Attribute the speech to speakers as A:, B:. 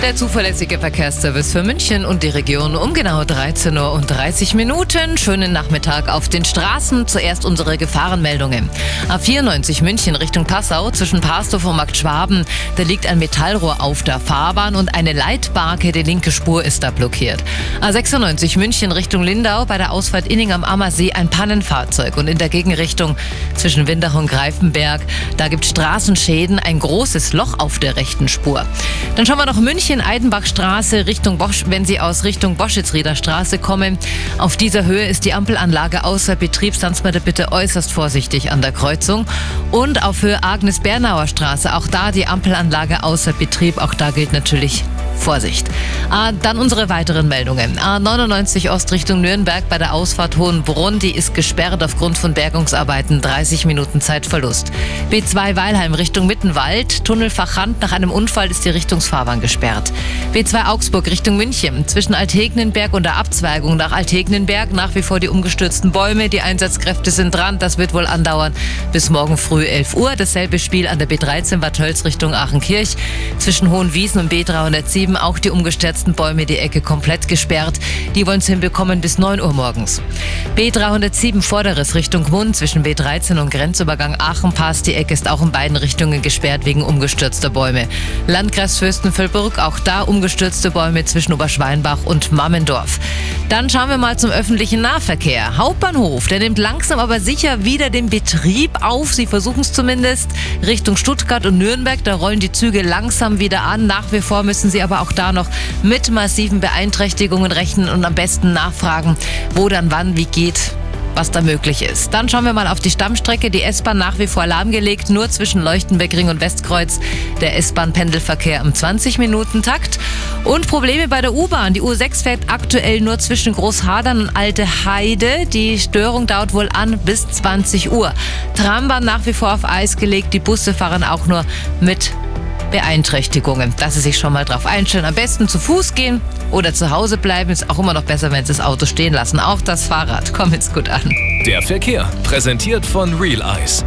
A: Der zuverlässige Verkehrsservice für München und die Region um genau 13 Uhr und 30 Minuten. Schönen Nachmittag auf den Straßen. Zuerst unsere Gefahrenmeldungen. A94 München Richtung Passau zwischen Pastorf und Markt Schwaben. Da liegt ein Metallrohr auf der Fahrbahn und eine Leitbarke, die linke Spur ist da blockiert. A96 München Richtung Lindau bei der Ausfahrt Inning am Ammersee ein Pannenfahrzeug und in der Gegenrichtung zwischen Windach und Greifenberg. Da gibt Straßenschäden, ein großes Loch auf der rechten Spur. Dann schauen wir noch München. Eidenbachstraße Richtung Bosch, wenn Sie aus Richtung Boschitzrieder Straße kommen. Auf dieser Höhe ist die Ampelanlage außer Betrieb. Seien Sie bitte äußerst vorsichtig an der Kreuzung. Und auf Höhe Agnes-Bernauer Straße, auch da die Ampelanlage außer Betrieb. Auch da gilt natürlich Vorsicht. Ah, dann unsere weiteren Meldungen. A99 Ost Richtung Nürnberg bei der Ausfahrt Hohenbrunn, die ist gesperrt aufgrund von Bergungsarbeiten. 30 Minuten Zeitverlust. B2 Weilheim Richtung Mittenwald, Tunnelfach Hand. Nach einem Unfall ist die Richtungsfahrbahn gesperrt. B2 Augsburg Richtung München. Zwischen Altegnenberg und der Abzweigung nach Altegnenberg nach wie vor die umgestürzten Bäume. Die Einsatzkräfte sind dran. Das wird wohl andauern bis morgen früh 11 Uhr. Dasselbe Spiel an der B13 Bad Tölz Richtung Aachenkirch. Zwischen Hohenwiesen und B307 eben auch die umgestürzten Bäume die Ecke komplett gesperrt. Die wollen es hinbekommen bis 9 Uhr morgens. B307 Vorderes Richtung Mund zwischen B13 und Grenzübergang Aachenpass. Die Ecke ist auch in beiden Richtungen gesperrt wegen umgestürzter Bäume. Landkreis Fürstenfeldbruck, auch da umgestürzte Bäume zwischen Oberschweinbach und Mammendorf. Dann schauen wir mal zum öffentlichen Nahverkehr. Hauptbahnhof, der nimmt langsam aber sicher wieder den Betrieb auf. Sie versuchen es zumindest Richtung Stuttgart und Nürnberg. Da rollen die Züge langsam wieder an. Nach wie vor müssen sie aber auch da noch mit massiven Beeinträchtigungen rechnen und am besten nachfragen, wo dann wann wie geht was da möglich ist. Dann schauen wir mal auf die Stammstrecke. Die S-Bahn nach wie vor lahmgelegt, nur zwischen Leuchtenbeck-Ring und Westkreuz. Der S-Bahn-Pendelverkehr im 20-Minuten-Takt. Und Probleme bei der U-Bahn. Die U6 fährt aktuell nur zwischen Großhadern und Alte Heide. Die Störung dauert wohl an bis 20 Uhr. Trambahn nach wie vor auf Eis gelegt. Die Busse fahren auch nur mit Beeinträchtigungen, dass Sie sich schon mal drauf einstellen. Am besten zu Fuß gehen oder zu Hause bleiben. Ist auch immer noch besser, wenn Sie das Auto stehen lassen. Auch das Fahrrad. Kommt jetzt gut an.
B: Der Verkehr, präsentiert von Real Eyes.